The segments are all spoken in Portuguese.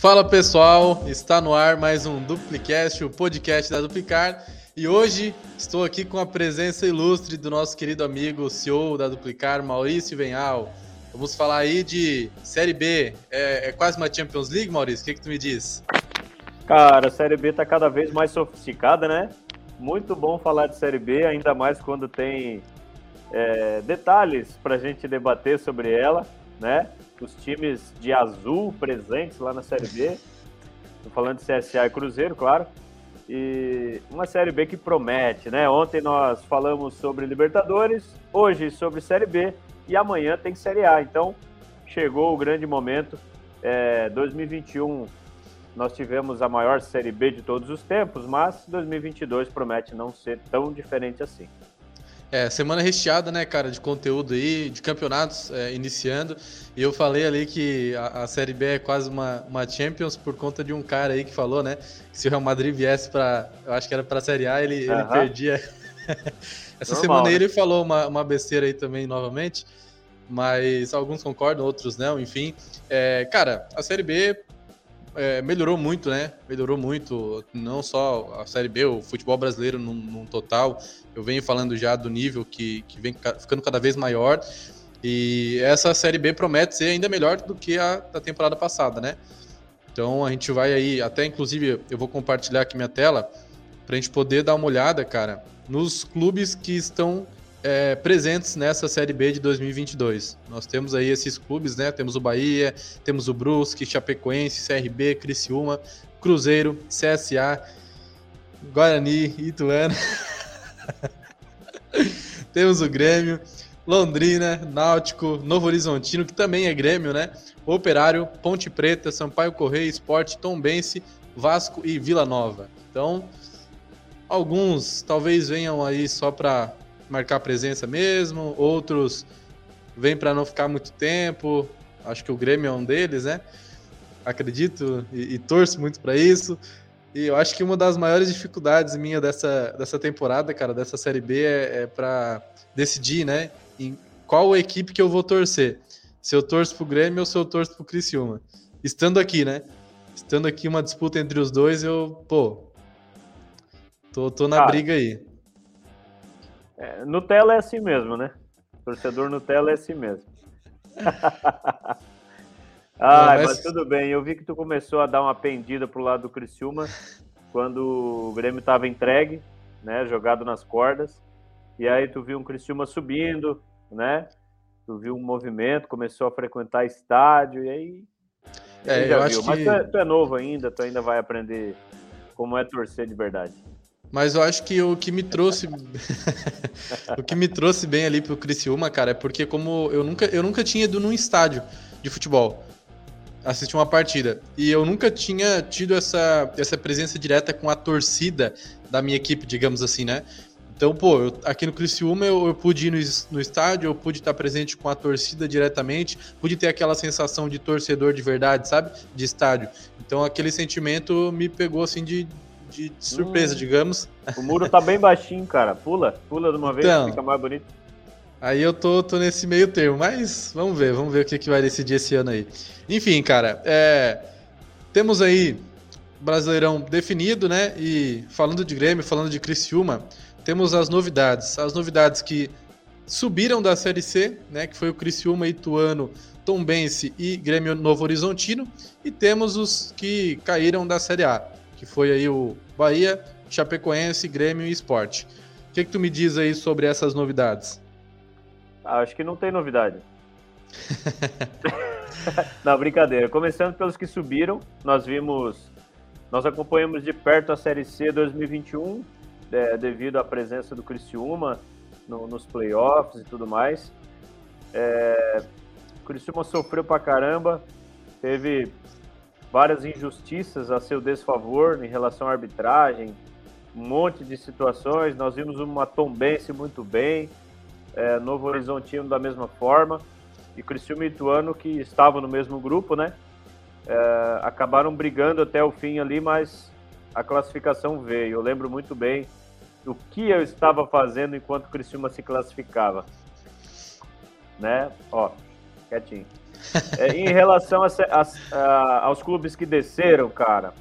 Fala pessoal, está no ar mais um Duplicast, o podcast da Duplicar. E hoje estou aqui com a presença ilustre do nosso querido amigo, CEO da Duplicar, Maurício Venhal. Vamos falar aí de Série B. É, é quase uma Champions League, Maurício? O que, que tu me diz? Cara, a Série B está cada vez mais sofisticada, né? Muito bom falar de Série B, ainda mais quando tem é, detalhes para a gente debater sobre ela, né? Os times de azul presentes lá na Série B. Estou falando de CSA e Cruzeiro, claro. E uma Série B que promete, né? Ontem nós falamos sobre Libertadores, hoje sobre Série B e amanhã tem Série A. Então chegou o grande momento. É, 2021 nós tivemos a maior Série B de todos os tempos, mas 2022 promete não ser tão diferente assim. É, semana recheada, né, cara, de conteúdo aí, de campeonatos é, iniciando. E eu falei ali que a, a, Série B é quase uma, uma Champions por conta de um cara aí que falou, né? Que se o Real Madrid viesse para, eu acho que era para a Série A, ele, ele perdia. Essa Normal, semana né? ele falou uma, uma besteira aí também novamente, mas alguns concordam, outros não, enfim. É, cara, a Série B é, melhorou muito, né? Melhorou muito, não só a Série B, o futebol brasileiro num total. Eu venho falando já do nível que, que vem ficando cada vez maior. E essa Série B promete ser ainda melhor do que a da temporada passada, né? Então a gente vai aí, até inclusive eu vou compartilhar aqui minha tela para a gente poder dar uma olhada, cara, nos clubes que estão é, presentes nessa Série B de 2022. Nós temos aí esses clubes, né? Temos o Bahia, temos o Brusque, Chapecoense, CRB, Criciúma, Cruzeiro, CSA, Guarani, Ituano. temos o Grêmio, Londrina, Náutico, Novo Horizontino, que também é Grêmio, né? Operário, Ponte Preta, Sampaio Correia, Esporte, Tombense, Vasco e Vila Nova. Então, alguns talvez venham aí só para marcar presença mesmo, outros vêm para não ficar muito tempo. Acho que o Grêmio é um deles, né? Acredito e, e torço muito para isso. E eu acho que uma das maiores dificuldades minha dessa, dessa temporada, cara, dessa Série B, é, é para decidir, né, em qual equipe que eu vou torcer. Se eu torço pro Grêmio ou se eu torço pro Criciúma. Estando aqui, né? Estando aqui uma disputa entre os dois, eu, pô, tô, tô na briga aí. É, Nutella é assim mesmo, né? Torcedor Nutella é assim mesmo. ah, mas... mas... tudo bem. Eu vi que tu começou a dar uma pendida pro lado do Criciúma quando o Grêmio estava entregue, né? Jogado nas cordas. E aí tu viu um Criciúma subindo, né? Tu viu um movimento, começou a frequentar estádio, e aí. É, eu acho viu. Mas tu é, tu é novo ainda, tu ainda vai aprender como é torcer de verdade. Mas eu acho que o que me trouxe o que me trouxe bem ali pro Criciúma, cara, é porque como eu nunca eu nunca tinha ido num estádio de futebol assistir uma partida e eu nunca tinha tido essa essa presença direta com a torcida da minha equipe, digamos assim, né? Então, pô, eu, aqui no Criciúma eu, eu pude ir no, no, estádio, eu pude estar presente com a torcida diretamente, pude ter aquela sensação de torcedor de verdade, sabe? De estádio. Então, aquele sentimento me pegou assim de, de, surpresa, hum, digamos. O muro tá bem baixinho, cara. Pula, pula de uma vez, então, fica mais bonito. Aí eu tô, tô nesse meio termo, mas vamos ver, vamos ver o que, que vai decidir esse ano aí. Enfim, cara, é, temos aí Brasileirão definido, né? E falando de Grêmio, falando de Criciúma, temos as novidades. As novidades que subiram da Série C, né? Que foi o Criciúma, Ituano, Tombense e Grêmio Novo Horizontino. E temos os que caíram da Série A que foi aí o Bahia, Chapecoense, Grêmio e Esporte. O que, que tu me diz aí sobre essas novidades? Ah, acho que não tem novidade. não, brincadeira. Começando pelos que subiram, nós vimos, nós acompanhamos de perto a Série C 2021, é, devido à presença do Criciúma no, nos playoffs e tudo mais. É, o Criciúma sofreu pra caramba, teve várias injustiças a seu desfavor em relação à arbitragem, um monte de situações. Nós vimos uma Tombense muito bem, é, Novo Horizontino da mesma forma, e e Ituano, que estavam no mesmo grupo, né? É, acabaram brigando até o fim ali, mas a classificação veio. Eu lembro muito bem do que eu estava fazendo enquanto o Criciúma se classificava. Né? Ó, quietinho. É, em relação a, a, a, aos clubes que desceram, cara,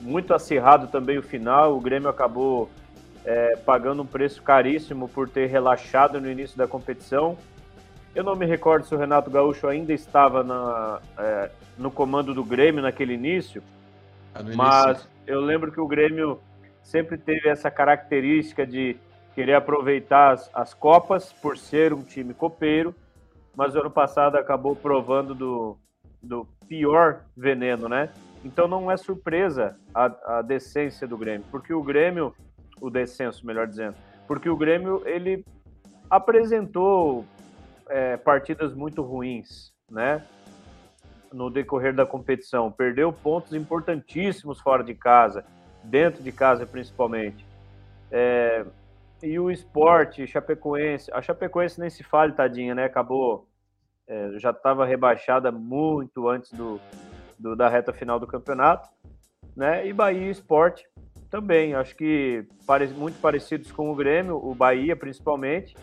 muito acirrado também o final. O Grêmio acabou é, pagando um preço caríssimo por ter relaxado no início da competição. Eu não me recordo se o Renato Gaúcho ainda estava na, é, no comando do Grêmio naquele início, ah, mas eu lembro que o Grêmio sempre teve essa característica de querer aproveitar as, as Copas por ser um time copeiro, mas o ano passado acabou provando do, do pior veneno, né? Então não é surpresa a, a decência do Grêmio, porque o Grêmio, o descenso, melhor dizendo, porque o Grêmio ele apresentou é, partidas muito ruins, né? No decorrer da competição, perdeu pontos importantíssimos fora de casa, dentro de casa principalmente. É, e o esporte, Chapecoense, a Chapecoense nem se fale, tadinha, né? Acabou, é, já estava rebaixada muito antes do, do, da reta final do campeonato, né? E Bahia e Esporte também, acho que pare, muito parecidos com o Grêmio, o Bahia principalmente,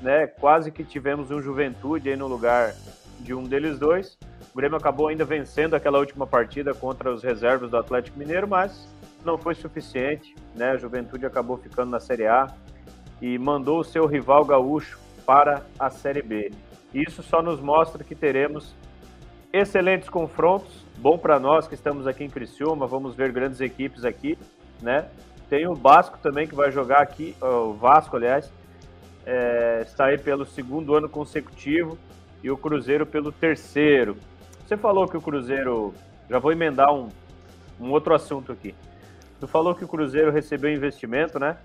né? Quase que tivemos um Juventude aí no lugar de um deles dois. O Grêmio acabou ainda vencendo aquela última partida contra os reservas do Atlético Mineiro, mas não foi suficiente, né? A Juventude acabou ficando na Série A e mandou o seu rival gaúcho para a Série B. Isso só nos mostra que teremos excelentes confrontos bom para nós que estamos aqui em Criciúma, vamos ver grandes equipes aqui, né? Tem o Vasco também que vai jogar aqui, o Vasco, aliás, é, está aí pelo segundo ano consecutivo e o Cruzeiro pelo terceiro. Você falou que o Cruzeiro, já vou emendar um, um outro assunto aqui. Tu falou que o Cruzeiro recebeu investimento, né?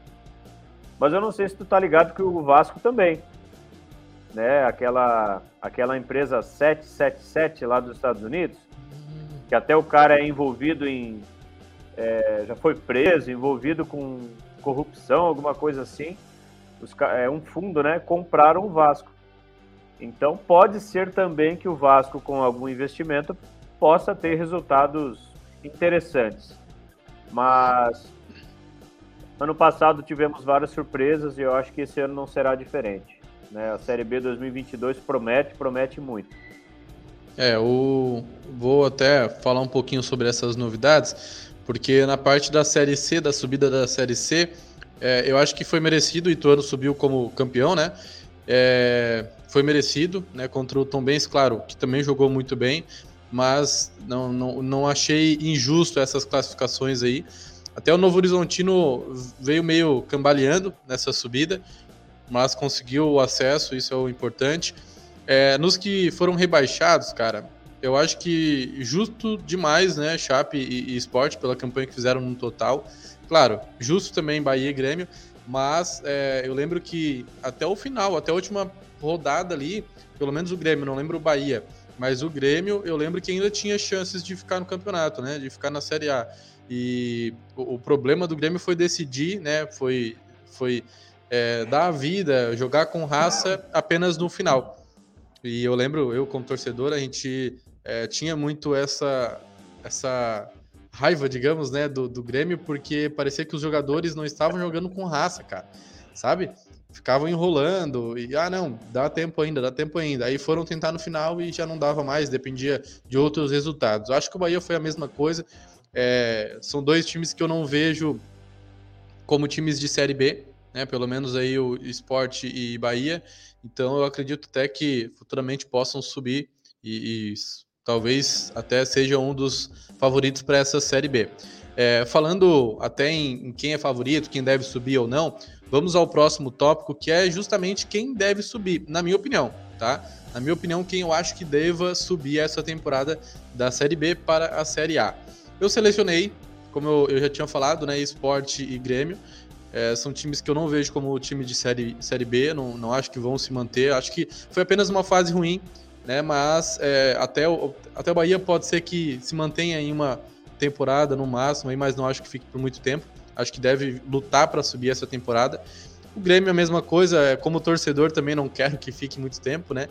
Mas eu não sei se tu tá ligado que o Vasco também, né? Aquela, aquela empresa 777 lá dos Estados Unidos, que até o cara é envolvido em. É, já foi preso, envolvido com corrupção, alguma coisa assim. Os, é um fundo, né? Compraram o Vasco. Então pode ser também que o Vasco, com algum investimento, possa ter resultados interessantes. Mas ano passado tivemos várias surpresas e eu acho que esse ano não será diferente. Né? A Série B 2022 promete, promete muito. É, o... vou até falar um pouquinho sobre essas novidades, porque na parte da Série C, da subida da Série C, é, eu acho que foi merecido, o Ituano subiu como campeão, né? É, foi merecido, né? Contra o Tom claro, que também jogou muito bem, mas não, não, não achei injusto essas classificações aí. Até o Novo Horizontino veio meio cambaleando nessa subida, mas conseguiu o acesso, isso é o importante. É, nos que foram rebaixados, cara, eu acho que justo demais, né, Chape e, e Sport, pela campanha que fizeram no total. Claro, justo também Bahia e Grêmio, mas é, eu lembro que até o final, até a última rodada ali, pelo menos o Grêmio, não lembro o Bahia, mas o Grêmio, eu lembro que ainda tinha chances de ficar no campeonato, né, de ficar na Série A. E o, o problema do Grêmio foi decidir, né, foi, foi é, dar a vida, jogar com raça apenas no final. E eu lembro, eu como torcedor, a gente é, tinha muito essa, essa raiva, digamos, né, do, do Grêmio, porque parecia que os jogadores não estavam jogando com raça, cara, sabe? Ficavam enrolando e, ah, não, dá tempo ainda, dá tempo ainda. Aí foram tentar no final e já não dava mais, dependia de outros resultados. Acho que o Bahia foi a mesma coisa. É, são dois times que eu não vejo como times de Série B, né? Pelo menos aí o Esporte e Bahia. Então eu acredito até que futuramente possam subir e, e talvez até seja um dos favoritos para essa Série B. É, falando até em, em, quem é favorito, quem deve subir ou não, vamos ao próximo tópico, que é justamente quem deve subir, na minha opinião, tá? Na minha opinião, quem eu acho que deva subir essa temporada da Série B para a Série A. Eu selecionei, como eu, eu já tinha falado, né, Esporte e Grêmio. É, são times que eu não vejo como time de série, série B, não, não acho que vão se manter. Acho que foi apenas uma fase ruim, né? Mas é, até, o, até o Bahia pode ser que se mantenha em uma temporada no máximo, mas não acho que fique por muito tempo. Acho que deve lutar para subir essa temporada. O Grêmio é a mesma coisa, é, como torcedor também não quero que fique muito tempo, né?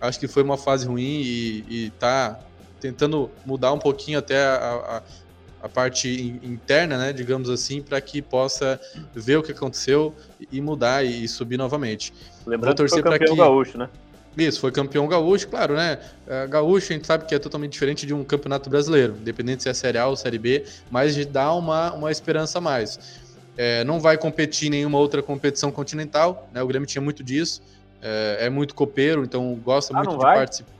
Acho que foi uma fase ruim e, e tá tentando mudar um pouquinho até a, a, a parte interna, né, digamos assim, para que possa ver o que aconteceu e mudar e subir novamente. Lembrando Vou torcer que foi campeão que... gaúcho, né? Isso, foi campeão gaúcho, claro, né? É, gaúcho a gente sabe que é totalmente diferente de um campeonato brasileiro, independente se é Série A ou Série B, mas dá uma, uma esperança a mais. É, não vai competir em nenhuma outra competição continental, né? O Grêmio tinha muito disso, é, é muito copeiro, então gosta ah, muito de participar.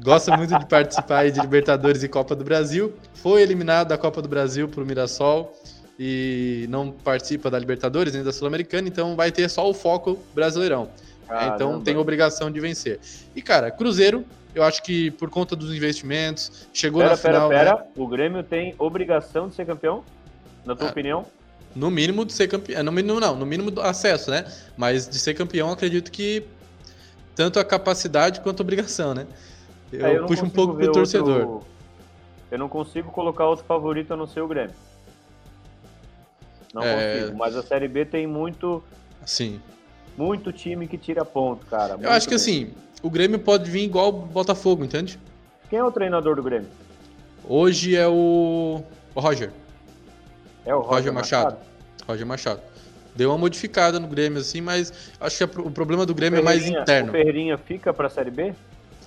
Gosta muito de participar de Libertadores e Copa do Brasil. Foi eliminado da Copa do Brasil para o Mirassol e não participa da Libertadores nem da Sul-Americana, então vai ter só o foco brasileirão. Caramba. Então tem obrigação de vencer. E cara, Cruzeiro, eu acho que por conta dos investimentos, chegou pera, na final. Pera, pera, né? o Grêmio tem obrigação de ser campeão? Na tua ah, opinião? No mínimo de ser campeão. No mínimo, não, no mínimo do acesso, né? Mas de ser campeão, acredito que tanto a capacidade quanto a obrigação, né? Eu, é, eu puxo um pouco pro torcedor. Outro... Eu não consigo colocar outro favorito a não ser o Grêmio. Não é... consigo. Mas a Série B tem muito. Sim. Muito time que tira ponto, cara. Eu acho que assim, o Grêmio pode vir igual o Botafogo, entende? Quem é o treinador do Grêmio? Hoje é o, o Roger. É o Roger, Roger Machado. Machado. Roger Machado. Deu uma modificada no Grêmio, assim, mas acho que o problema do Grêmio é mais interno. O Ferreirinha fica pra Série B?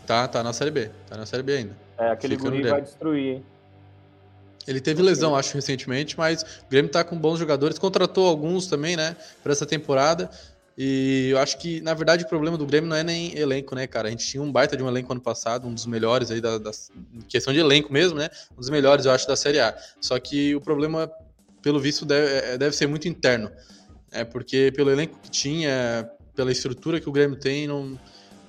Tá, tá na Série B. Tá na Série B ainda. É, aquele fica guri vai destruir, hein? Ele teve lesão, acho, recentemente, mas o Grêmio tá com bons jogadores. Contratou alguns também, né, para essa temporada. E eu acho que, na verdade, o problema do Grêmio não é nem elenco, né, cara? A gente tinha um baita de um elenco ano passado, um dos melhores aí da, da questão de elenco mesmo, né? Um dos melhores, eu acho, da Série A. Só que o problema, pelo visto, deve, é, deve ser muito interno. É porque pelo elenco que tinha, pela estrutura que o Grêmio tem, não,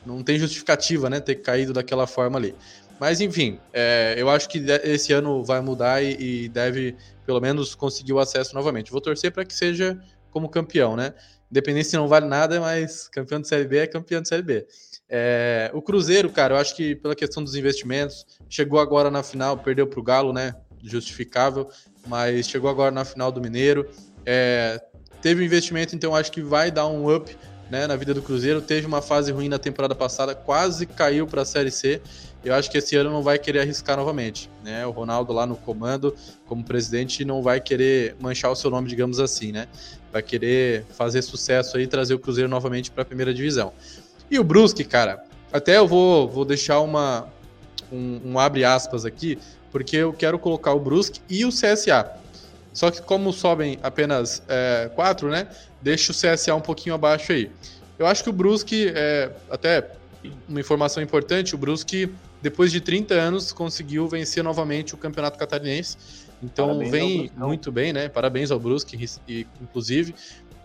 não tem justificativa, né? Ter caído daquela forma ali. Mas enfim, é, eu acho que esse ano vai mudar e, e, deve, pelo menos, conseguir o acesso novamente. Vou torcer para que seja como campeão, né? Independente se não vale nada, mas campeão de Série B é campeão de Série B. É, o Cruzeiro, cara, eu acho que pela questão dos investimentos, chegou agora na final, perdeu para o Galo, né? Justificável, mas chegou agora na final do Mineiro. É, teve investimento, então acho que vai dar um up né, na vida do Cruzeiro. Teve uma fase ruim na temporada passada, quase caiu para a Série C eu acho que esse ano não vai querer arriscar novamente. Né? O Ronaldo lá no comando, como presidente, não vai querer manchar o seu nome, digamos assim, né? Vai querer fazer sucesso aí e trazer o Cruzeiro novamente para a primeira divisão. E o Brusque, cara, até eu vou, vou deixar uma, um, um abre aspas aqui, porque eu quero colocar o Brusque e o CSA. Só que como sobem apenas é, quatro, né? Deixa o CSA um pouquinho abaixo aí. Eu acho que o Brusque, é, até uma informação importante, o Brusque depois de 30 anos, conseguiu vencer novamente o Campeonato Catarinense. Então Parabéns vem muito bem, né? Parabéns ao Brusque, inclusive.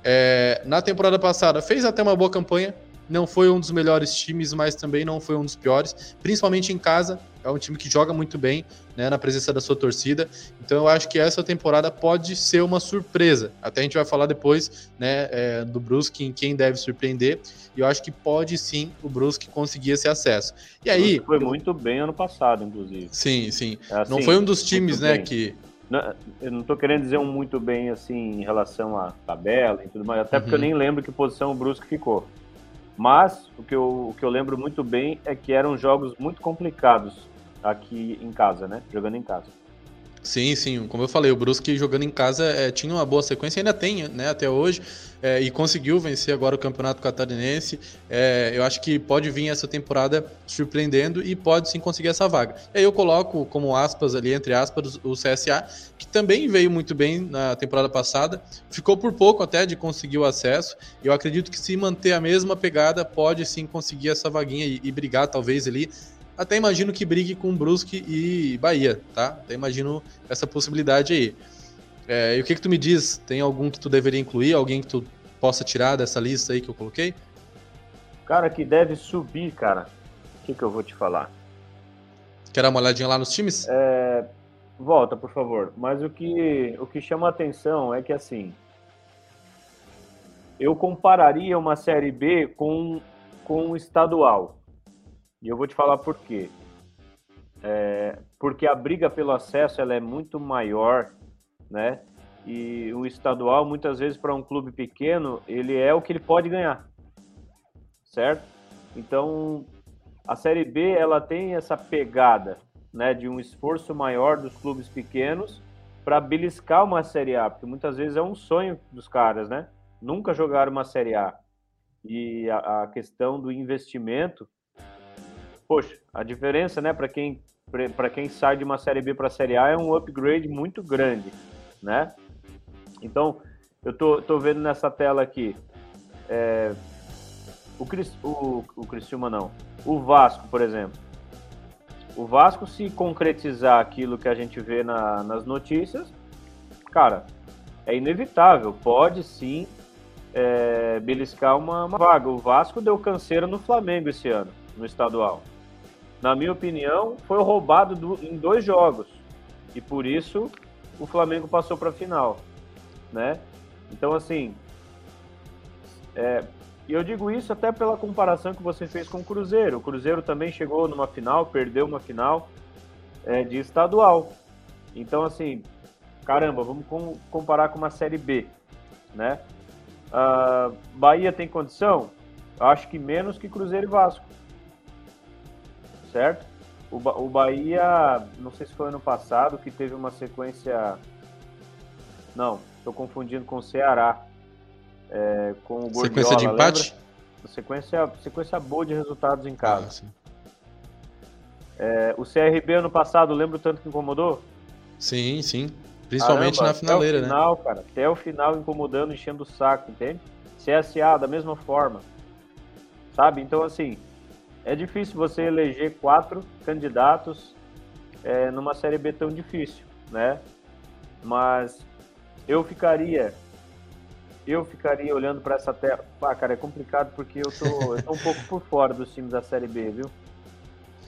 É, na temporada passada fez até uma boa campanha, não foi um dos melhores times, mas também não foi um dos piores, principalmente em casa. É um time que joga muito bem, né, na presença da sua torcida. Então eu acho que essa temporada pode ser uma surpresa. Até a gente vai falar depois, né, é, do Brusque em quem deve surpreender. E eu acho que pode sim o Brusque conseguir esse acesso. E aí foi muito bem ano passado, inclusive. Sim, sim. É assim, não foi um dos times, né, bem. que não, eu não estou querendo dizer um muito bem assim em relação à tabela e tudo mais, até uhum. porque eu uhum. nem lembro que posição o Brusque ficou. Mas o que, eu, o que eu lembro muito bem é que eram jogos muito complicados aqui em casa, né? Jogando em casa. Sim, sim. Como eu falei, o Brusque jogando em casa é, tinha uma boa sequência, ainda tem, né, até hoje, é, e conseguiu vencer agora o Campeonato Catarinense. É, eu acho que pode vir essa temporada surpreendendo e pode sim conseguir essa vaga. E aí eu coloco como aspas ali, entre aspas, o CSA, também veio muito bem na temporada passada, ficou por pouco até de conseguir o acesso. Eu acredito que se manter a mesma pegada, pode sim conseguir essa vaguinha e, e brigar talvez ali até imagino que brigue com Brusque e Bahia, tá? Até imagino essa possibilidade aí. É, e o que que tu me diz? Tem algum que tu deveria incluir? Alguém que tu possa tirar dessa lista aí que eu coloquei? Cara, que deve subir, cara. O que que eu vou te falar? Quer dar uma olhadinha lá nos times? É, volta, por favor. Mas o que, o que chama a atenção é que, assim, eu compararia uma Série B com, com um estadual. E eu vou te falar por quê. É, porque a briga pelo acesso ela é muito maior, né? E o estadual, muitas vezes, para um clube pequeno, ele é o que ele pode ganhar, certo? Então, a Série B ela tem essa pegada, né, de um esforço maior dos clubes pequenos para beliscar uma Série A, porque muitas vezes é um sonho dos caras, né? Nunca jogaram uma Série A. e a, a questão do investimento, poxa, a diferença, né, para quem para quem sai de uma série B para a série A é um upgrade muito grande, né? Então, eu tô, tô vendo nessa tela aqui é, o, Cris, o, o Criciúma não, o Vasco, por exemplo. O Vasco, se concretizar aquilo que a gente vê na, nas notícias, cara, é inevitável. Pode sim é, beliscar uma, uma, vaga. O Vasco deu canseira no Flamengo esse ano, no estadual. Na minha opinião, foi roubado do, em dois jogos. E por isso o Flamengo passou para a final. Né? Então, assim, é, e eu digo isso até pela comparação que você fez com o Cruzeiro. O Cruzeiro também chegou numa final, perdeu uma final é, de estadual. Então, assim, caramba, vamos com, comparar com uma Série B, né? Uh, Bahia tem condição? Acho que menos que Cruzeiro e Vasco. Certo? O, ba o Bahia, não sei se foi ano passado, que teve uma sequência. Não, estou confundindo com o Ceará é, com o Gordiola. Sequência de empate? Sequência, sequência boa de resultados em casa. Ah, é, o CRB ano passado, lembra o tanto que incomodou? Sim, sim. Principalmente Caramba, na finaleira, até o final, né? Cara, até o final incomodando, enchendo o saco, entende? CSA, da mesma forma. Sabe? Então, assim, é difícil você eleger quatro candidatos é, numa Série B tão difícil, né? Mas eu ficaria eu ficaria olhando para essa tela. Ah, cara, é complicado porque eu tô, eu tô um pouco por fora dos times da Série B, viu?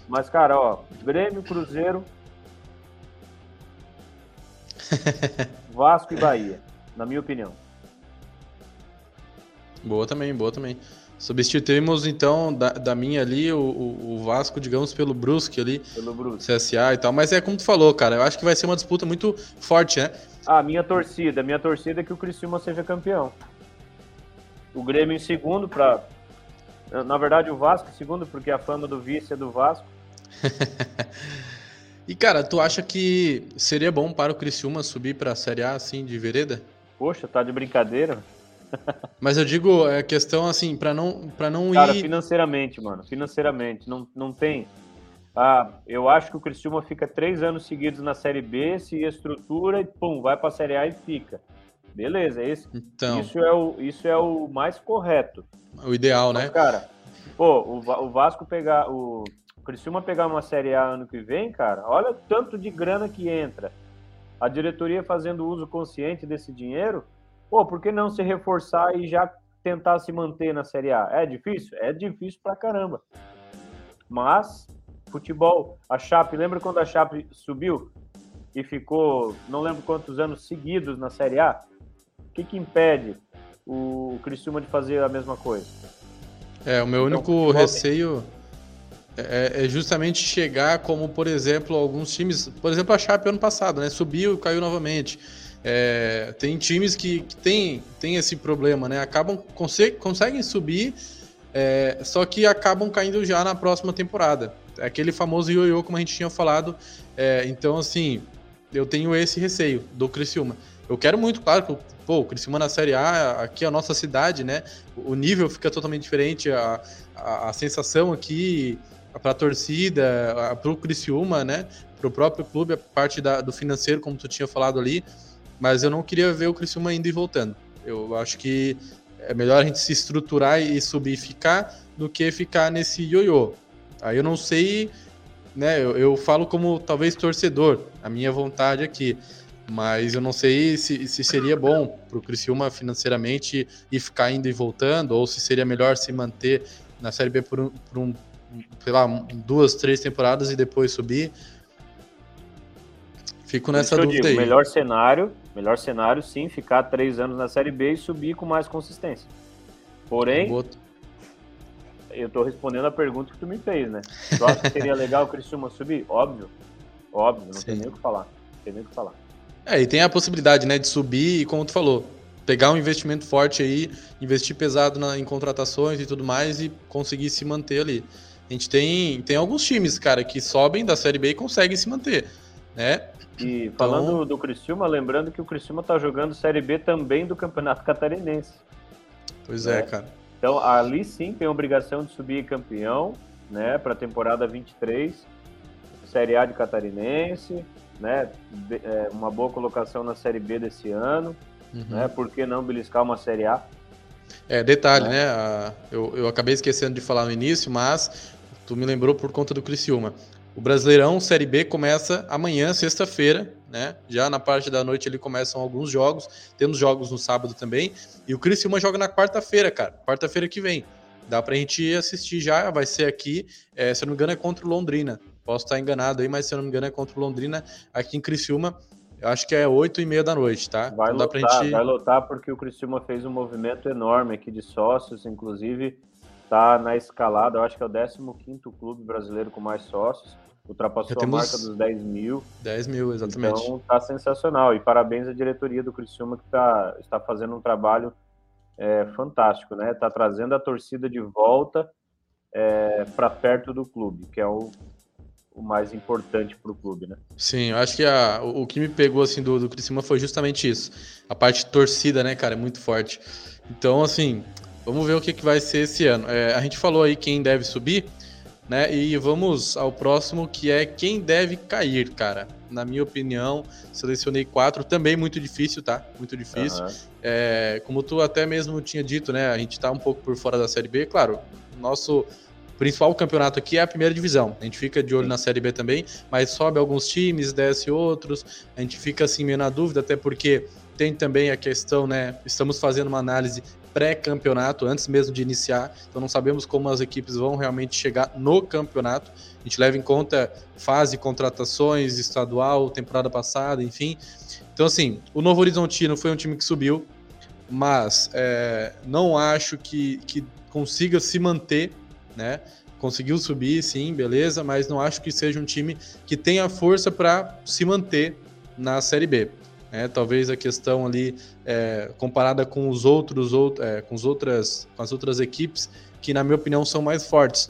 Mas, cara, ó, Grêmio, Cruzeiro, Vasco e Bahia, na minha opinião. Boa também, boa também. Substituímos então da, da minha ali o, o, Vasco, digamos, pelo Brusque ali. Pelo Brusque. CSA e tal. Mas é como tu falou, cara. Eu acho que vai ser uma disputa muito forte, né? Ah, minha torcida. Minha torcida é que o Criciúma seja campeão. O Grêmio em segundo para Na verdade, o Vasco em segundo, porque a fama do vice é do Vasco. e, cara, tu acha que seria bom para o Criciúma subir para a Série A, assim, de vereda? Poxa, tá de brincadeira. Mas eu digo, é questão assim, para não, pra não Cara, ir. financeiramente, mano. Financeiramente. Não, não tem. Ah, eu acho que o Criciúma fica três anos seguidos na Série B, se estrutura e pum, vai para a Série A e fica. Beleza, esse, então, isso, é o, isso é o mais correto. O ideal, então, né? Cara, pô, o, o Vasco pegar. O, o Criciúma pegar uma Série A ano que vem, cara, olha o tanto de grana que entra. A diretoria fazendo uso consciente desse dinheiro, pô, por que não se reforçar e já tentar se manter na Série A? É difícil? É difícil pra caramba. Mas, futebol, a Chape, lembra quando a Chape subiu e ficou, não lembro quantos anos seguidos na Série A? O que, que impede o Criciúma de fazer a mesma coisa? É, o meu então, único receio é, é, justamente chegar como, por exemplo, alguns times, por exemplo, a Chape ano passado, né? Subiu e caiu novamente. É, tem times que, que tem, tem esse problema, né? Acabam consegue, conseguem subir, é, só que acabam caindo já na próxima temporada. É aquele famoso ioiô, como a gente tinha falado. É, então, assim, eu tenho esse receio do Criciúma. Eu quero muito, claro, que pô, o Criciúma na Série A, aqui é a nossa cidade, né? O nível fica totalmente diferente, a, a, a sensação aqui para a torcida, para o Criciúma, né? Para o próprio clube, a parte da, do financeiro, como tu tinha falado ali, mas eu não queria ver o Criciúma indo e voltando. Eu acho que é melhor a gente se estruturar e subir e ficar do que ficar nesse ioiô. Aí eu não sei, né? Eu, eu, falo como talvez torcedor, a minha vontade aqui. Mas eu não sei se, se seria bom para o Criciúma financeiramente e ficar indo e voltando, ou se seria melhor se manter na Série B por um, por um sei lá, duas, três temporadas e depois subir. Fico nessa dúvida digo, aí. Melhor cenário Melhor cenário, sim, ficar três anos na Série B e subir com mais consistência. Porém, eu estou respondendo a pergunta que tu me fez, né? Tu acha que seria legal o Criciúma subir? Óbvio. Óbvio, não sim. tem nem o que falar. Não tem nem o que falar. É, e tem a possibilidade, né, de subir e, como tu falou, pegar um investimento forte aí, investir pesado na, em contratações e tudo mais e conseguir se manter ali. A gente tem, tem alguns times, cara, que sobem da Série B e conseguem se manter, né? E então... falando do Criciúma, lembrando que o Criciúma está jogando Série B também do Campeonato Catarinense. Pois é, é, cara. Então, ali sim tem a obrigação de subir campeão, né, para a temporada 23, Série A de Catarinense, né, é, uma boa colocação na Série B desse ano, uhum. né, por que não beliscar uma Série A? É, detalhe, é. né, a, eu, eu acabei esquecendo de falar no início, mas tu me lembrou por conta do Criciúma. O Brasileirão Série B começa amanhã, sexta-feira, né? Já na parte da noite ele começam alguns jogos. Temos jogos no sábado também. E o Criciúma joga na quarta-feira, cara. Quarta-feira que vem. Dá pra gente assistir já, vai ser aqui. É, se eu não me engano, é contra o Londrina. Posso estar enganado aí, mas se eu não me engano, é contra o Londrina aqui em Criciúma. Eu acho que é 8 e meia da noite, tá? Vai então lotar, gente... vai lotar porque o Criciúma fez um movimento enorme aqui de sócios, inclusive tá na escalada, eu acho que é o 15 clube brasileiro com mais sócios ultrapassou a marca dos 10 mil. 10 mil, exatamente. Então tá sensacional. E parabéns à diretoria do Criciúma que tá, está fazendo um trabalho é, fantástico, né? Tá trazendo a torcida de volta é, para perto do clube, que é o, o mais importante para o clube, né? Sim, eu acho que a, o, o que me pegou assim do, do Criciúma foi justamente isso. A parte torcida, né, cara, é muito forte. Então, assim, vamos ver o que, que vai ser esse ano. É, a gente falou aí quem deve subir. Né? E vamos ao próximo, que é quem deve cair, cara. Na minha opinião, selecionei quatro, também muito difícil, tá? Muito difícil. Uhum. É, como tu até mesmo tinha dito, né? A gente tá um pouco por fora da Série B. Claro, nosso principal campeonato aqui é a primeira divisão. A gente fica de olho na Série B também, mas sobe alguns times, desce outros. A gente fica assim meio na dúvida, até porque tem também a questão, né? Estamos fazendo uma análise pré-campeonato, antes mesmo de iniciar. Então não sabemos como as equipes vão realmente chegar no campeonato. A gente leva em conta fase, contratações, estadual, temporada passada, enfim. Então, assim, o Novo Horizontino foi um time que subiu, mas é, não acho que, que consiga se manter, né? Conseguiu subir, sim, beleza, mas não acho que seja um time que tenha força para se manter na Série B. É, talvez a questão ali é, comparada com os outros, out, é, com, as outras, com as outras equipes, que na minha opinião são mais fortes.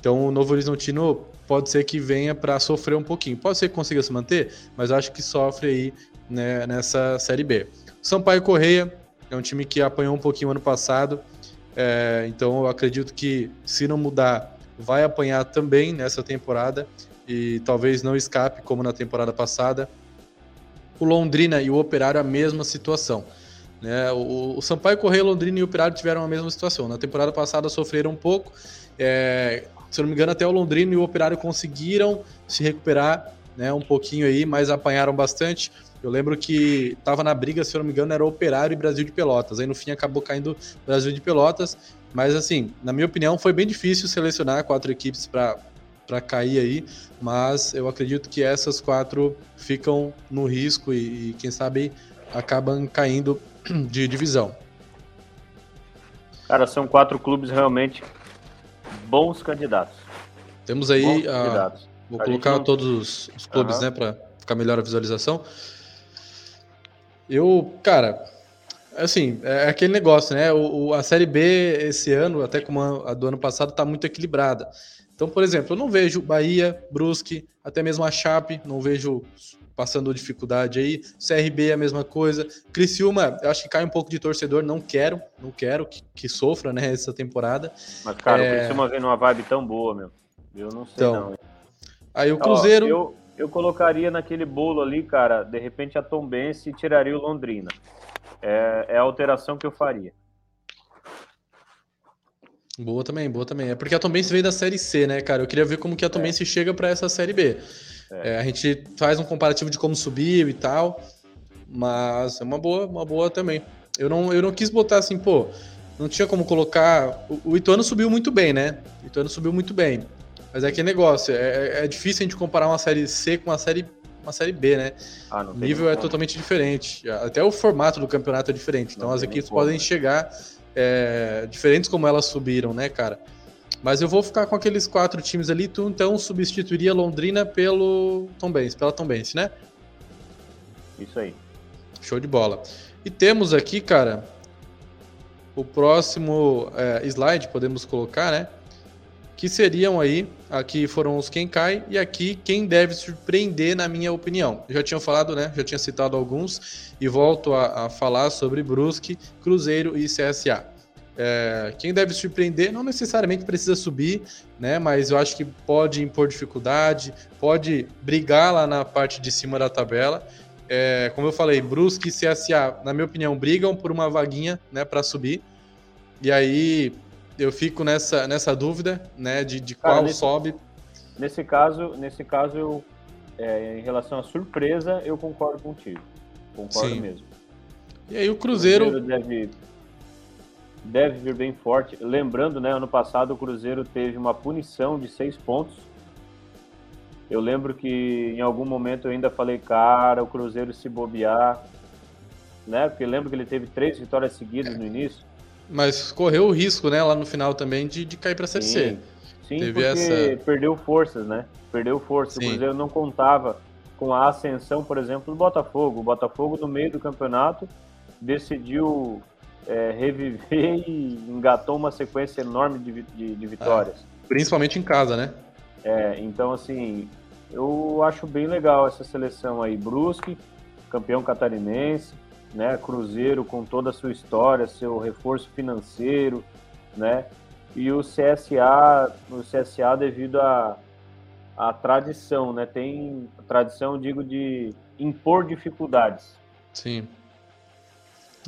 Então o Novo Horizontino pode ser que venha para sofrer um pouquinho. Pode ser que consiga se manter, mas acho que sofre aí né, nessa Série B. Sampaio Correia é um time que apanhou um pouquinho ano passado, é, então eu acredito que se não mudar, vai apanhar também nessa temporada e talvez não escape como na temporada passada o Londrina e o Operário a mesma situação. Né? O, o Sampaio Correia, Londrina e o Operário tiveram a mesma situação. Na temporada passada sofreram um pouco. É, se não me engano, até o Londrina e o Operário conseguiram se recuperar né, um pouquinho aí, mas apanharam bastante. Eu lembro que estava na briga, se eu não me engano, era Operário e Brasil de Pelotas. Aí no fim acabou caindo Brasil de Pelotas. Mas assim, na minha opinião, foi bem difícil selecionar quatro equipes para para cair aí, mas eu acredito que essas quatro ficam no risco e, e quem sabe acabam caindo de divisão. Cara, são quatro clubes realmente bons candidatos. Temos aí, a, vou a colocar não... todos os clubes, uhum. né, para ficar melhor a visualização. Eu, cara, assim, é aquele negócio, né? O, o, a Série B esse ano, até como a, a do ano passado, tá muito equilibrada. Então, por exemplo, eu não vejo Bahia, Brusque, até mesmo a Chape, não vejo passando dificuldade aí. CRB é a mesma coisa. Criciúma, eu acho que cai um pouco de torcedor, não quero, não quero que, que sofra, né, essa temporada. Mas, cara, é... o Criciúma vem numa vibe tão boa, meu. Eu não sei então, não. Aí o Cruzeiro... Ó, eu, eu colocaria naquele bolo ali, cara, de repente a Tombense e tiraria o Londrina. É, é a alteração que eu faria. Boa também, boa também. É porque a Tombense veio da Série C, né, cara? Eu queria ver como que a Tombense é. chega para essa Série B. É. É, a gente faz um comparativo de como subiu e tal, mas é uma boa, uma boa também. Eu não, eu não quis botar assim, pô, não tinha como colocar... O, o Ituano subiu muito bem, né? O Ituano subiu muito bem. Mas é que negócio, é, é, é difícil a gente comparar uma Série C com uma Série uma série B, né? Ah, o nível é totalmente diferente. Até o formato do campeonato é diferente. Então não as equipes podem chegar é, diferentes como elas subiram, né, cara? Mas eu vou ficar com aqueles quatro times ali. Tu então substituiria Londrina pelo Tombense, pela Tombense, né? Isso aí. Show de bola. E temos aqui, cara, o próximo é, slide, podemos colocar, né? Que seriam aí, aqui foram os quem cai e aqui quem deve surpreender, na minha opinião. Eu já tinha falado, né? Já tinha citado alguns e volto a, a falar sobre Brusque, Cruzeiro e CSA. É, quem deve surpreender não necessariamente precisa subir, né? Mas eu acho que pode impor dificuldade, pode brigar lá na parte de cima da tabela. É, como eu falei, Brusque e CSA, na minha opinião, brigam por uma vaguinha, né, para subir. E aí eu fico nessa, nessa dúvida, né, de, de Cara, qual nesse, sobe. Nesse caso, nesse caso eu, é, em relação à surpresa, eu concordo contigo. Concordo Sim. mesmo. E aí o Cruzeiro... o Cruzeiro deve deve vir bem forte. Lembrando, né, ano passado o Cruzeiro teve uma punição de seis pontos. Eu lembro que em algum momento eu ainda falei, cara, o Cruzeiro se bobear, né? Porque lembro que ele teve três vitórias seguidas no início. Mas correu o risco, né, lá no final também de, de cair para a Série C. Sim, teve porque essa... perdeu forças, né? Perdeu forças. O Cruzeiro não contava com a ascensão, por exemplo, do Botafogo. O Botafogo, no meio do campeonato, decidiu é, reviver e engatou uma sequência enorme de, de, de vitórias. É, principalmente em casa, né? É, então assim, eu acho bem legal essa seleção aí. Brusque, campeão catarinense, né? Cruzeiro com toda a sua história, seu reforço financeiro, né? E o CSA, o CSA devido à a, a tradição, né? Tem tradição, digo, de impor dificuldades. Sim.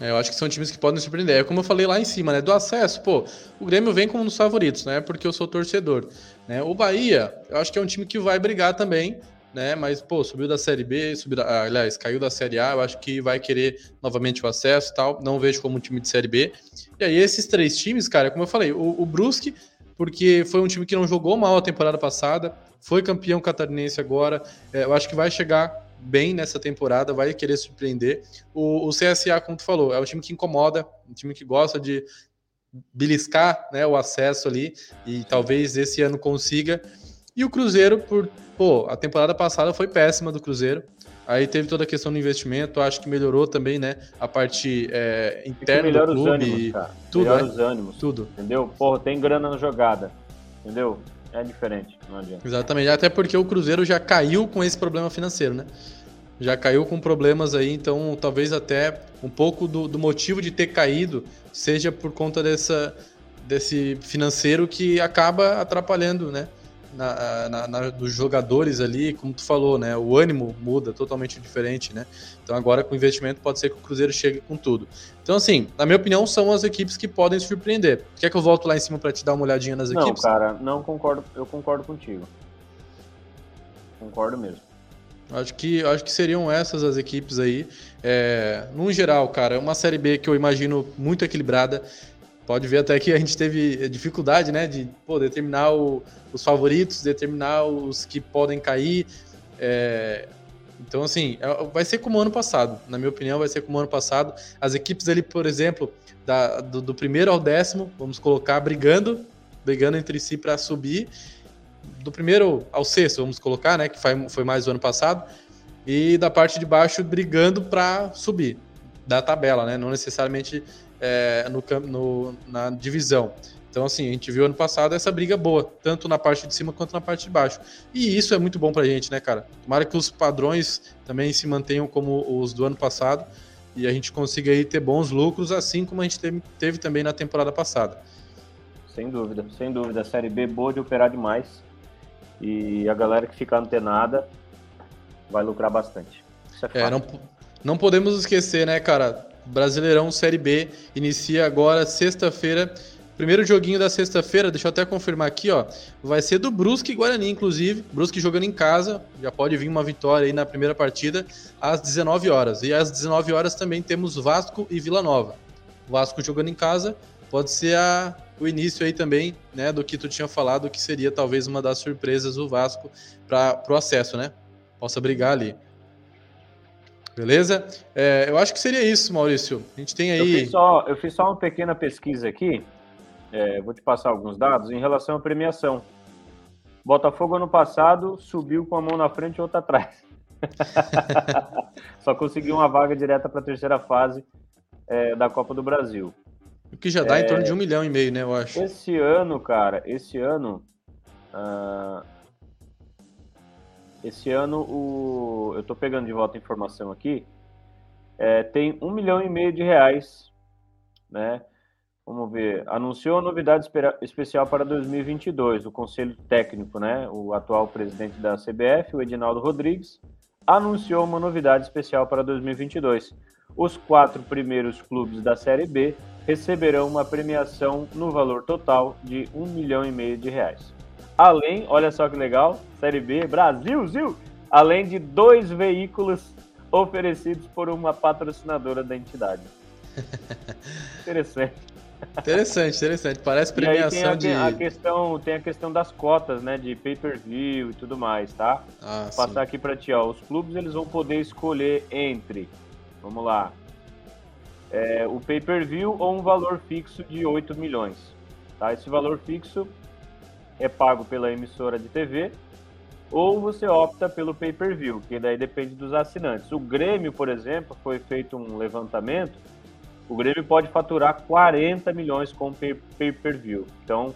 É, eu acho que são times que podem surpreender. É como eu falei lá em cima, né? Do acesso, pô, o Grêmio vem como um dos favoritos, né? Porque eu sou torcedor. Né? O Bahia, eu acho que é um time que vai brigar também, né? Mas, pô, subiu da Série B, subiu da, aliás, caiu da Série A, eu acho que vai querer novamente o acesso e tal. Não vejo como um time de Série B. E aí, esses três times, cara, como eu falei, o, o Brusque, porque foi um time que não jogou mal a temporada passada, foi campeão catarinense agora, é, eu acho que vai chegar bem nessa temporada, vai querer surpreender. O, o, CSA, como tu falou, é um time que incomoda, um time que gosta de beliscar né, o acesso ali, e talvez esse ano consiga. E o Cruzeiro, por pô, a temporada passada foi péssima do Cruzeiro. Aí teve toda a questão do investimento, acho que melhorou também, né? A parte é, interna do clube. Os ânimos, cara. Tudo, melhora né? os ânimos. Tudo. Entendeu? Porra, tem grana na jogada. Entendeu? É diferente, não adianta. Exatamente, até porque o Cruzeiro já caiu com esse problema financeiro, né? Já caiu com problemas aí, então talvez até um pouco do, do motivo de ter caído seja por conta dessa, desse financeiro que acaba atrapalhando, né? Na, na, na, dos jogadores ali, como tu falou, né? O ânimo muda totalmente diferente, né? Então agora com investimento pode ser que o Cruzeiro chegue com tudo. Então, assim, na minha opinião, são as equipes que podem surpreender. Quer que eu volto lá em cima para te dar uma olhadinha nas não, equipes? Não, cara, não concordo. Eu concordo contigo. Concordo mesmo. Acho que, acho que seriam essas as equipes aí. É, no geral, cara, é uma Série B que eu imagino muito equilibrada. Pode ver até que a gente teve dificuldade, né, de pô, determinar o, os favoritos, determinar os que podem cair. É, então, assim, é, vai ser como ano passado. Na minha opinião, vai ser como ano passado. As equipes ali, por exemplo, da, do, do primeiro ao décimo, vamos colocar, brigando, brigando entre si para subir. Do primeiro ao sexto, vamos colocar, né, que foi, foi mais do ano passado. E da parte de baixo, brigando para subir da tabela, né? Não necessariamente é, no, no, na divisão. Então, assim, a gente viu ano passado essa briga boa, tanto na parte de cima quanto na parte de baixo. E isso é muito bom pra gente, né, cara? Tomara que os padrões também se mantenham como os do ano passado e a gente consiga aí ter bons lucros, assim como a gente teve, teve também na temporada passada. Sem dúvida, sem dúvida. A Série B boa de operar demais. E a galera que ficar antenada vai lucrar bastante. Isso é, é não, não podemos esquecer, né, cara? Brasileirão Série B inicia agora sexta-feira. Primeiro joguinho da sexta-feira, deixa eu até confirmar aqui, ó. Vai ser do Brusque e Guarani, inclusive. Brusque jogando em casa, já pode vir uma vitória aí na primeira partida, às 19 horas. E às 19 horas também temos Vasco e Vila Nova. Vasco jogando em casa, pode ser a, o início aí também, né, do que tu tinha falado, que seria talvez uma das surpresas do Vasco para o acesso, né? Possa brigar ali. Beleza? É, eu acho que seria isso, Maurício. A gente tem aí. Eu fiz só, eu fiz só uma pequena pesquisa aqui. É, vou te passar alguns dados em relação à premiação. Botafogo ano passado subiu com a mão na frente e outra atrás. só conseguiu uma vaga direta para a terceira fase é, da Copa do Brasil. O que já dá em torno de um milhão e meio, né? Eu acho. Esse ano, cara, esse ano. Uh, esse ano, o, eu estou pegando de volta a informação aqui, é, tem um milhão e meio de reais, né? Vamos ver. Anunciou a novidade especial para 2022. O Conselho Técnico, né? O atual presidente da CBF, o Edinaldo Rodrigues, anunciou uma novidade especial para 2022. Os quatro primeiros clubes da Série B receberão uma premiação no valor total de um milhão e meio de reais. Além, olha só que legal, Série B, Brasil, Zil, além de dois veículos oferecidos por uma patrocinadora da entidade. Interessante. Interessante, interessante. Parece premiação a, de. A questão, tem a questão das cotas, né? De pay-per-view e tudo mais, tá? Ah, Vou passar aqui para ti, ó. Os clubes eles vão poder escolher entre. Vamos lá. É, o pay-per-view ou um valor fixo de 8 milhões. Tá? Esse valor fixo é pago pela emissora de TV ou você opta pelo pay-per-view, que daí depende dos assinantes. O Grêmio, por exemplo, foi feito um levantamento o Grêmio pode faturar 40 milhões com pay-per-view. Então,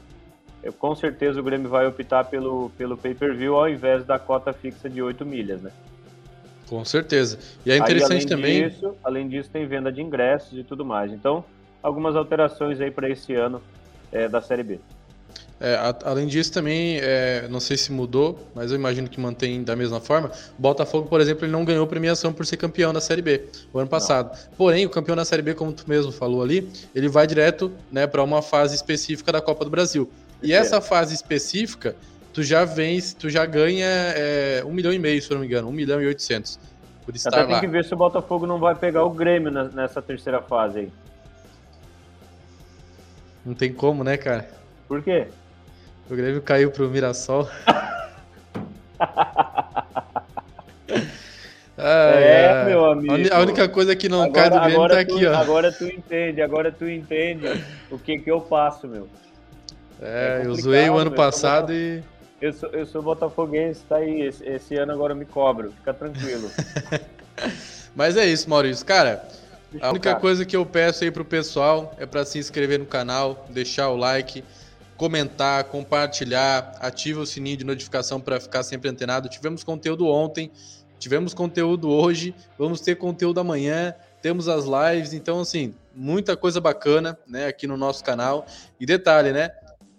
eu, com certeza o Grêmio vai optar pelo, pelo pay-per-view ao invés da cota fixa de 8 milhas, né? Com certeza. E é interessante aí, também. Disso, além disso, tem venda de ingressos e tudo mais. Então, algumas alterações aí para esse ano é, da Série B. É, a, além disso, também, é, não sei se mudou, mas eu imagino que mantém da mesma forma. Botafogo, por exemplo, ele não ganhou premiação por ser campeão da Série B o ano passado. Não. Porém, o campeão da Série B, como tu mesmo falou ali, ele vai direto né, para uma fase específica da Copa do Brasil. E é. essa fase específica, tu já vence, tu já ganha é, um milhão e meio, se eu não me engano, um milhão e oitocentos. Por estar Até tem lá. que ver se o Botafogo não vai pegar o Grêmio nessa terceira fase aí. Não tem como, né, cara? Por quê? O Grêmio caiu pro Mirassol. é, meu amigo. A única coisa que não agora, cai do Grêmio tá tu, aqui, ó. Agora tu entende, agora tu entende o que que eu faço, meu. É, é eu zoei o ano meu, passado e... Eu sou, eu sou botafoguense, tá aí. Esse, esse ano agora eu me cobro, fica tranquilo. Mas é isso, Maurício. Cara, a única coisa que eu peço aí pro pessoal é para se inscrever no canal, deixar o like comentar, compartilhar, ative o sininho de notificação para ficar sempre antenado. Tivemos conteúdo ontem, tivemos conteúdo hoje, vamos ter conteúdo amanhã, temos as lives, então assim, muita coisa bacana, né, aqui no nosso canal. E detalhe, né?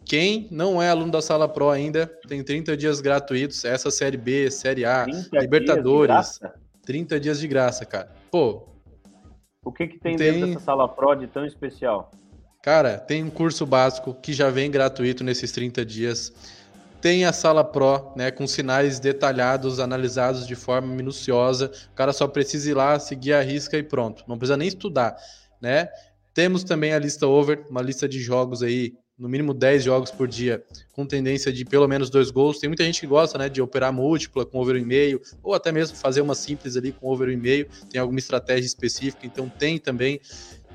Quem não é aluno da Sala Pro ainda, tem 30 dias gratuitos, essa série B, série A, Libertadores. Dias 30 dias de graça, cara. Pô, o que, que tem, tem dentro dessa sala Pro de tão especial? Cara, tem um curso básico que já vem gratuito nesses 30 dias. Tem a sala Pro, né, com sinais detalhados, analisados de forma minuciosa. O cara só precisa ir lá, seguir a risca e pronto. Não precisa nem estudar, né? Temos também a lista over, uma lista de jogos aí, no mínimo 10 jogos por dia, com tendência de pelo menos dois gols. Tem muita gente que gosta, né, de operar múltipla com over e meio, ou até mesmo fazer uma simples ali com over e meio. Tem alguma estratégia específica, então tem também.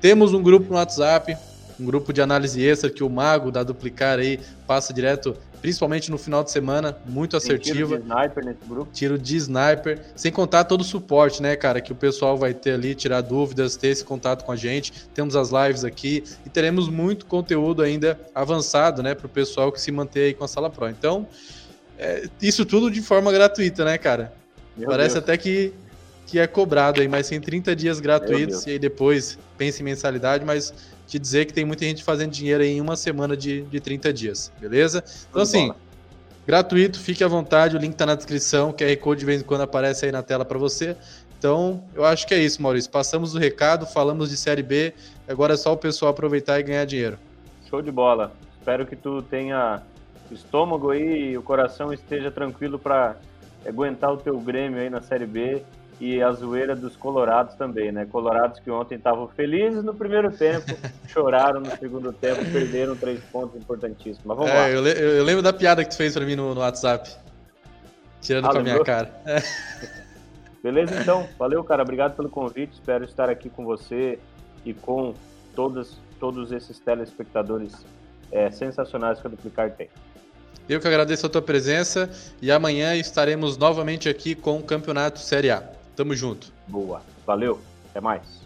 Temos um grupo no WhatsApp, um grupo de análise extra que o Mago da Duplicar aí passa direto, principalmente no final de semana, muito assertiva. tiro de sniper nesse grupo. Tiro de sniper, sem contar todo o suporte, né, cara, que o pessoal vai ter ali, tirar dúvidas, ter esse contato com a gente. Temos as lives aqui e teremos muito conteúdo ainda avançado, né, para o pessoal que se manter aí com a Sala Pro. Então, é, isso tudo de forma gratuita, né, cara? Meu Parece Deus. até que que é cobrado aí, mas tem 30 dias gratuitos e aí depois pense em mensalidade, mas te dizer que tem muita gente fazendo dinheiro em uma semana de, de 30 dias, beleza? Então, assim, gratuito, fique à vontade, o link tá na descrição, o QR Code de vez em quando aparece aí na tela para você. Então, eu acho que é isso, Maurício. Passamos o recado, falamos de Série B, agora é só o pessoal aproveitar e ganhar dinheiro. Show de bola. Espero que tu tenha estômago aí e o coração esteja tranquilo para aguentar o teu Grêmio aí na Série B e a zoeira dos colorados também, né? Colorados que ontem estavam felizes no primeiro tempo, choraram no segundo tempo, perderam três pontos importantíssimos. Mas vamos é, lá. Eu, eu, lembro da piada que tu fez para mim no, no, WhatsApp, tirando ah, com a minha cara. É. Beleza, então. Valeu, cara. Obrigado pelo convite. Espero estar aqui com você e com todos, todos esses telespectadores é, sensacionais que a Duplicar tem. Eu que agradeço a tua presença e amanhã estaremos novamente aqui com o Campeonato Série A. Tamo junto. Boa. Valeu. Até mais.